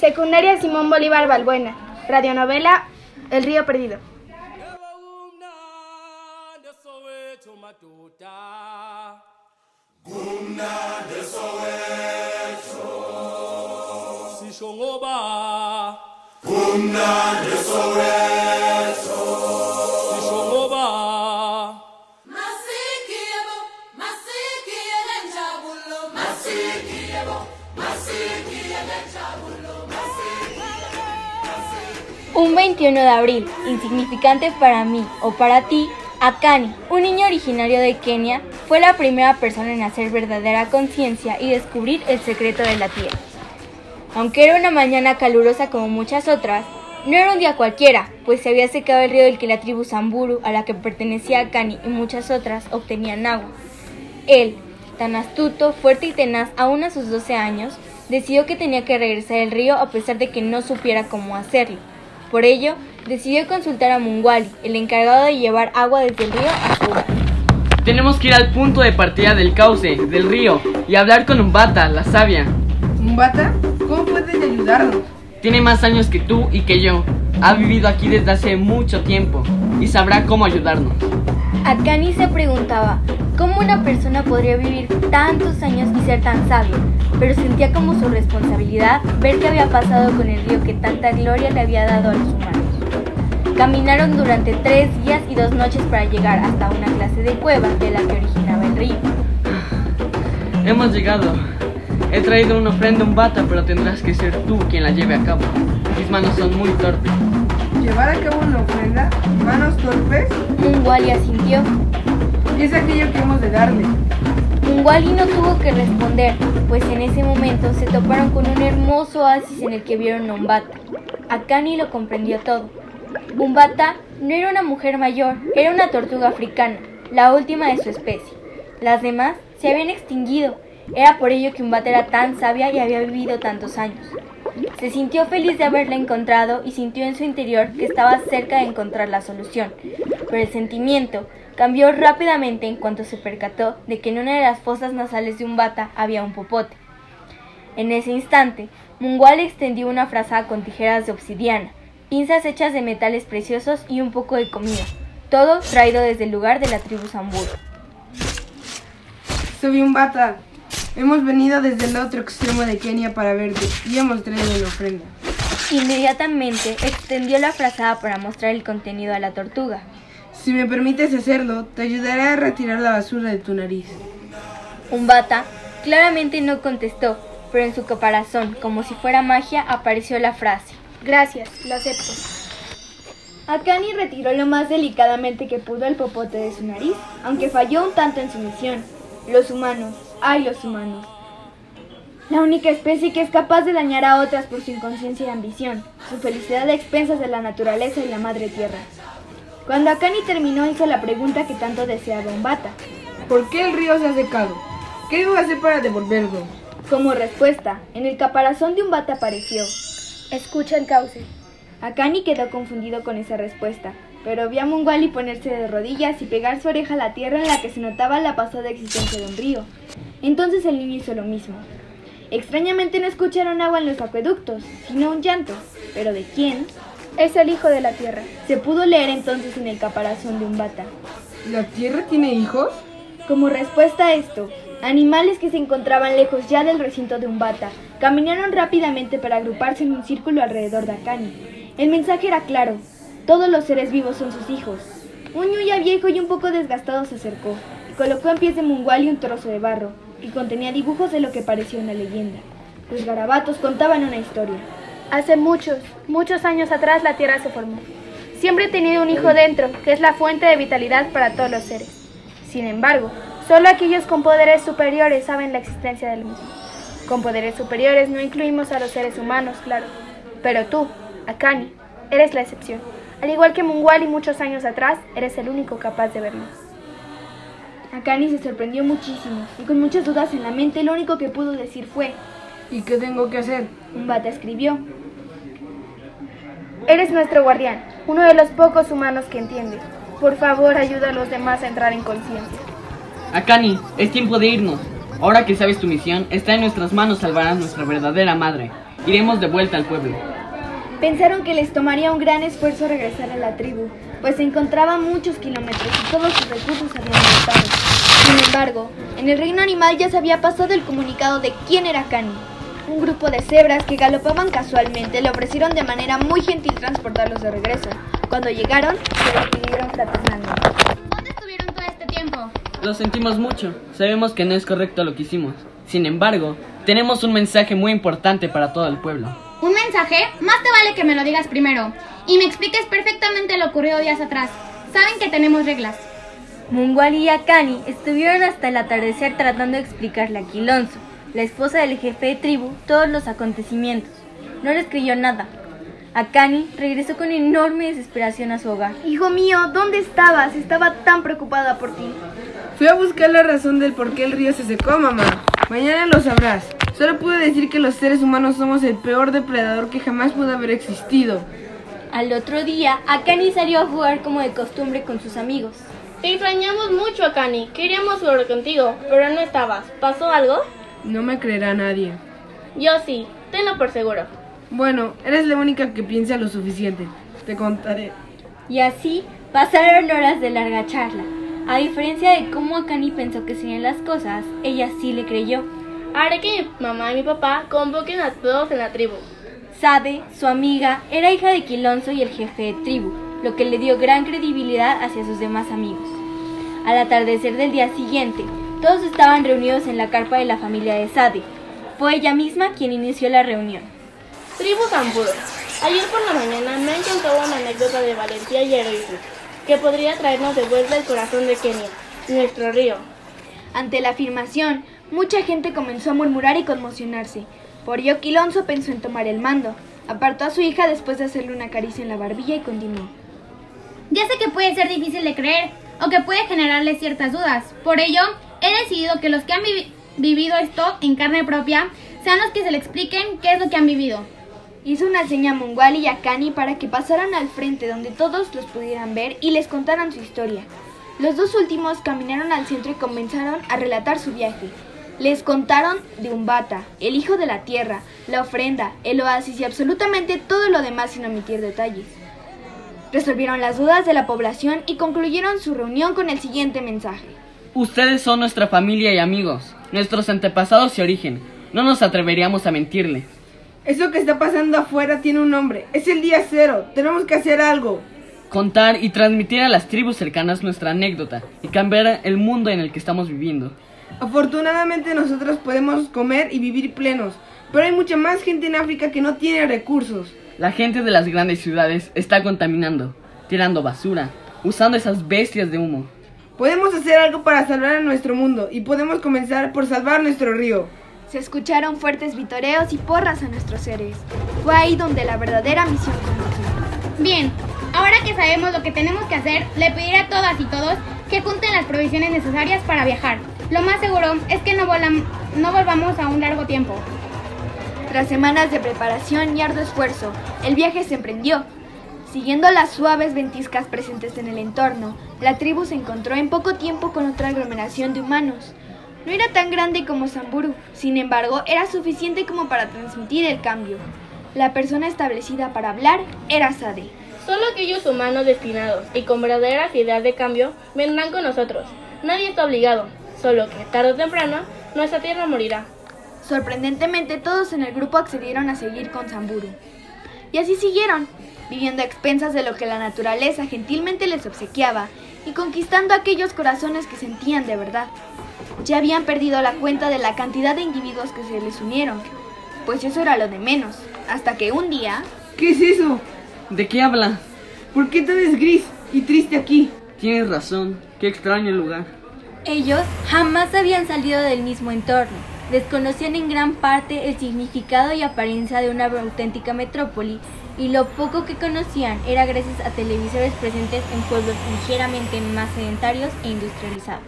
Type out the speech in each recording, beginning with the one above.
Secundaria Simón Bolívar Balbuena. Radionovela El río perdido. 21 de abril, insignificante para mí o para ti, Akani, un niño originario de Kenia, fue la primera persona en hacer verdadera conciencia y descubrir el secreto de la tierra. Aunque era una mañana calurosa como muchas otras, no era un día cualquiera, pues se había secado el río del que la tribu Samburu, a la que pertenecía Akani y muchas otras, obtenían agua. Él, tan astuto, fuerte y tenaz aún a sus 12 años, decidió que tenía que regresar al río a pesar de que no supiera cómo hacerlo. Por ello, decidió consultar a Mungwali, el encargado de llevar agua desde el río a su hogar. Tenemos que ir al punto de partida del cauce, del río, y hablar con Umbata, la sabia. ¿Umbata? ¿Cómo puedes ayudarnos? Tiene más años que tú y que yo. Ha vivido aquí desde hace mucho tiempo y sabrá cómo ayudarnos. Akani se preguntaba cómo una persona podría vivir tantos años y ser tan sabio, pero sentía como su responsabilidad ver qué había pasado con el río que tanta gloria le había dado a los humanos. Caminaron durante tres días y dos noches para llegar hasta una clase de cueva de la que originaba el río. Hemos llegado. He traído una ofrenda un bata, pero tendrás que ser tú quien la lleve a cabo. Mis manos son muy torpes. ¿Llevar a cabo una ofrenda? ¿Manos torpes? Mungwali asintió. ¿Qué es aquello que hemos de darle? Mungwali no tuvo que responder, pues en ese momento se toparon con un hermoso oasis en el que vieron a Umbata. Akani lo comprendió todo. Umbata no era una mujer mayor, era una tortuga africana, la última de su especie. Las demás se habían extinguido. Era por ello que Umbata era tan sabia y había vivido tantos años. Se sintió feliz de haberla encontrado y sintió en su interior que estaba cerca de encontrar la solución. Pero el sentimiento cambió rápidamente en cuanto se percató de que en una de las fosas nasales de Umbata había un popote. En ese instante, Mungual extendió una frazada con tijeras de obsidiana, pinzas hechas de metales preciosos y un poco de comida, todo traído desde el lugar de la tribu Samburu. Soy Umbata. Hemos venido desde el otro extremo de Kenia para verte y hemos traído una ofrenda. Inmediatamente extendió la frazada para mostrar el contenido a la tortuga. Si me permites hacerlo, te ayudaré a retirar la basura de tu nariz. Umbata claramente no contestó, pero en su caparazón, como si fuera magia, apareció la frase. Gracias, lo acepto. Akani retiró lo más delicadamente que pudo el popote de su nariz, aunque falló un tanto en su misión. Los humanos, ay los humanos. La única especie que es capaz de dañar a otras por su inconsciencia y ambición, su felicidad a expensas de la naturaleza y la madre tierra. Cuando Akani terminó hizo la pregunta que tanto deseaba Umbata. ¿Por qué el río se ha secado? ¿Qué debo hacer para devolverlo? Como respuesta, en el caparazón de Umbata apareció. Escucha el cauce. Akani quedó confundido con esa respuesta, pero vio a Mungwali ponerse de rodillas y pegar su oreja a la tierra en la que se notaba la pasada existencia de un río. Entonces el niño hizo lo mismo. Extrañamente no escucharon agua en los acueductos, sino un llanto. ¿Pero de quién? Es el hijo de la tierra. Se pudo leer entonces en el caparazón de un bata. ¿La tierra tiene hijos? Como respuesta a esto, animales que se encontraban lejos ya del recinto de un bata caminaron rápidamente para agruparse en un círculo alrededor de Akani. El mensaje era claro. Todos los seres vivos son sus hijos. Un ñuya viejo y un poco desgastado se acercó y colocó en pies de Mungwali un trozo de barro que contenía dibujos de lo que parecía una leyenda. Los garabatos contaban una historia. Hace muchos, muchos años atrás la Tierra se formó. Siempre he tenido un hijo dentro, que es la fuente de vitalidad para todos los seres. Sin embargo, solo aquellos con poderes superiores saben la existencia del mismo. Con poderes superiores no incluimos a los seres humanos, claro. Pero tú, Akani, eres la excepción. Al igual que Mungwali muchos años atrás, eres el único capaz de verlo. Akani se sorprendió muchísimo y con muchas dudas en la mente lo único que pudo decir fue, ¿Y qué tengo que hacer? un bata escribió. Eres nuestro guardián, uno de los pocos humanos que entiende. Por favor, ayuda a los demás a entrar en conciencia. Akani, es tiempo de irnos. Ahora que sabes tu misión, está en nuestras manos salvar a nuestra verdadera madre. Iremos de vuelta al pueblo. Pensaron que les tomaría un gran esfuerzo regresar a la tribu, pues se encontraba a muchos kilómetros y todos sus recursos habían agotado. Sin embargo, en el reino animal ya se había pasado el comunicado de quién era Cani. Un grupo de cebras que galopaban casualmente le ofrecieron de manera muy gentil transportarlos de regreso. Cuando llegaron, se despidieron fraternando. ¿Dónde estuvieron todo este tiempo? Lo sentimos mucho. Sabemos que no es correcto lo que hicimos. Sin embargo, tenemos un mensaje muy importante para todo el pueblo. ¿Un mensaje? Más te vale que me lo digas primero y me expliques perfectamente lo ocurrido días atrás. Saben que tenemos reglas. Munguali y Akani estuvieron hasta el atardecer tratando de explicarle a Quilonzo, la esposa del jefe de tribu, todos los acontecimientos. No les creyó nada. Akani regresó con enorme desesperación a su hogar. Hijo mío, ¿dónde estabas? Estaba tan preocupada por ti. Fui a buscar la razón del por qué el río se secó, mamá. Mañana lo sabrás. Solo pude decir que los seres humanos somos el peor depredador que jamás pudo haber existido. Al otro día, Akani salió a jugar como de costumbre con sus amigos. Te extrañamos mucho, Akani. Queríamos jugar contigo, pero no estabas. ¿Pasó algo? No me creerá nadie. Yo sí, tenlo por seguro. Bueno, eres la única que piensa lo suficiente. Te contaré. Y así pasaron horas de larga charla. A diferencia de cómo Akani pensó que serían las cosas, ella sí le creyó. Haré que mi mamá y mi papá convoquen a todos en la tribu. Sade, su amiga, era hija de Quilonzo y el jefe de tribu, lo que le dio gran credibilidad hacia sus demás amigos. Al atardecer del día siguiente, todos estaban reunidos en la carpa de la familia de Sade. Fue ella misma quien inició la reunión. Tribu Zamburo. Ayer por la mañana me han contado una anécdota de valentía y heroísmo que podría traernos de vuelta el corazón de Kenia, nuestro río. Ante la afirmación, mucha gente comenzó a murmurar y conmocionarse. Por ello, Quilonzo pensó en tomar el mando. Apartó a su hija después de hacerle una caricia en la barbilla y continuó. Ya sé que puede ser difícil de creer o que puede generarle ciertas dudas. Por ello, he decidido que los que han vi vivido esto en carne propia sean los que se le expliquen qué es lo que han vivido. Hizo una seña a Munguali y a Kani para que pasaran al frente donde todos los pudieran ver y les contaran su historia. Los dos últimos caminaron al centro y comenzaron a relatar su viaje. Les contaron de Umbata, el hijo de la tierra, la ofrenda, el oasis y absolutamente todo lo demás sin omitir detalles. Resolvieron las dudas de la población y concluyeron su reunión con el siguiente mensaje. Ustedes son nuestra familia y amigos, nuestros antepasados y origen. No nos atreveríamos a mentirle. Eso que está pasando afuera tiene un nombre. Es el día cero. Tenemos que hacer algo. Contar y transmitir a las tribus cercanas nuestra anécdota y cambiar el mundo en el que estamos viviendo. Afortunadamente nosotros podemos comer y vivir plenos, pero hay mucha más gente en África que no tiene recursos. La gente de las grandes ciudades está contaminando, tirando basura, usando esas bestias de humo. Podemos hacer algo para salvar a nuestro mundo y podemos comenzar por salvar nuestro río. Se escucharon fuertes vitoreos y porras a nuestros seres. Fue ahí donde la verdadera misión comenzó. Bien, ahora que sabemos lo que tenemos que hacer, le pediré a todas y todos que junten las provisiones necesarias para viajar. Lo más seguro es que no, volam- no volvamos a un largo tiempo. Tras semanas de preparación y arduo esfuerzo, el viaje se emprendió. Siguiendo las suaves ventiscas presentes en el entorno, la tribu se encontró en poco tiempo con otra aglomeración de humanos. No era tan grande como Samburu, sin embargo, era suficiente como para transmitir el cambio. La persona establecida para hablar era Sade. Solo aquellos humanos destinados y con verdaderas ideas de cambio vendrán con nosotros. Nadie está obligado, solo que tarde o temprano nuestra tierra morirá. Sorprendentemente, todos en el grupo accedieron a seguir con Samburu. Y así siguieron, viviendo a expensas de lo que la naturaleza gentilmente les obsequiaba y conquistando aquellos corazones que sentían de verdad. Ya habían perdido la cuenta de la cantidad de individuos que se les unieron, pues eso era lo de menos, hasta que un día... ¿Qué es eso? ¿De qué habla? ¿Por qué es gris y triste aquí? Tienes razón, qué extraño lugar. Ellos jamás habían salido del mismo entorno. Desconocían en gran parte el significado y apariencia de una auténtica metrópoli y lo poco que conocían era gracias a televisores presentes en pueblos ligeramente más sedentarios e industrializados.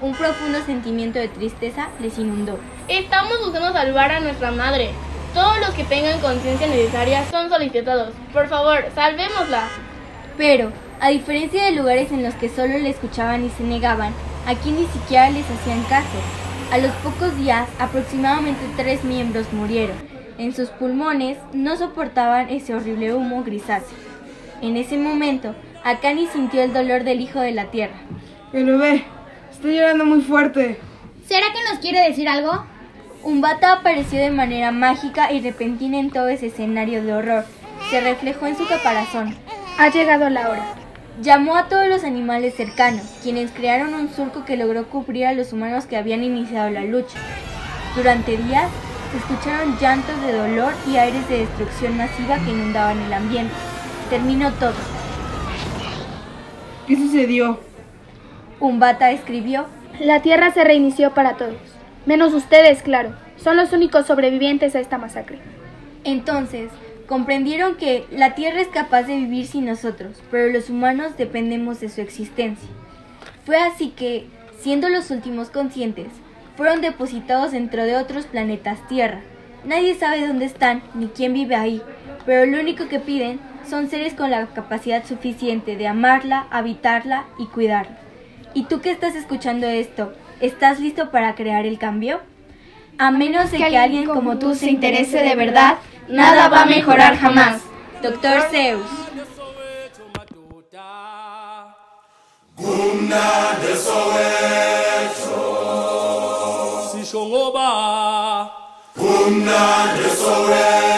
Un profundo sentimiento de tristeza les inundó. Estamos buscando salvar a nuestra madre. Todos los que tengan conciencia necesaria son solicitados. Por favor, salvémosla. Pero, a diferencia de lugares en los que solo le escuchaban y se negaban, aquí ni siquiera les hacían caso. A los pocos días, aproximadamente tres miembros murieron. En sus pulmones no soportaban ese horrible humo grisáceo. En ese momento, Akani sintió el dolor del hijo de la tierra. El bebé está llorando muy fuerte. ¿Será que nos quiere decir algo? Un bata apareció de manera mágica y repentina en todo ese escenario de horror. Se reflejó en su caparazón. Ha llegado la hora. Llamó a todos los animales cercanos, quienes crearon un surco que logró cubrir a los humanos que habían iniciado la lucha. Durante días se escucharon llantos de dolor y aires de destrucción masiva que inundaban el ambiente. Terminó todo. ¿Qué sucedió? Umbata escribió, La tierra se reinició para todos. Menos ustedes, claro. Son los únicos sobrevivientes a esta masacre. Entonces, comprendieron que la Tierra es capaz de vivir sin nosotros, pero los humanos dependemos de su existencia. Fue así que, siendo los últimos conscientes, fueron depositados dentro de otros planetas Tierra. Nadie sabe dónde están ni quién vive ahí, pero lo único que piden son seres con la capacidad suficiente de amarla, habitarla y cuidarla. ¿Y tú que estás escuchando esto, estás listo para crear el cambio? A menos de que alguien como tú se interese de verdad, nada va a mejorar jamás. Doctor Zeus. soweto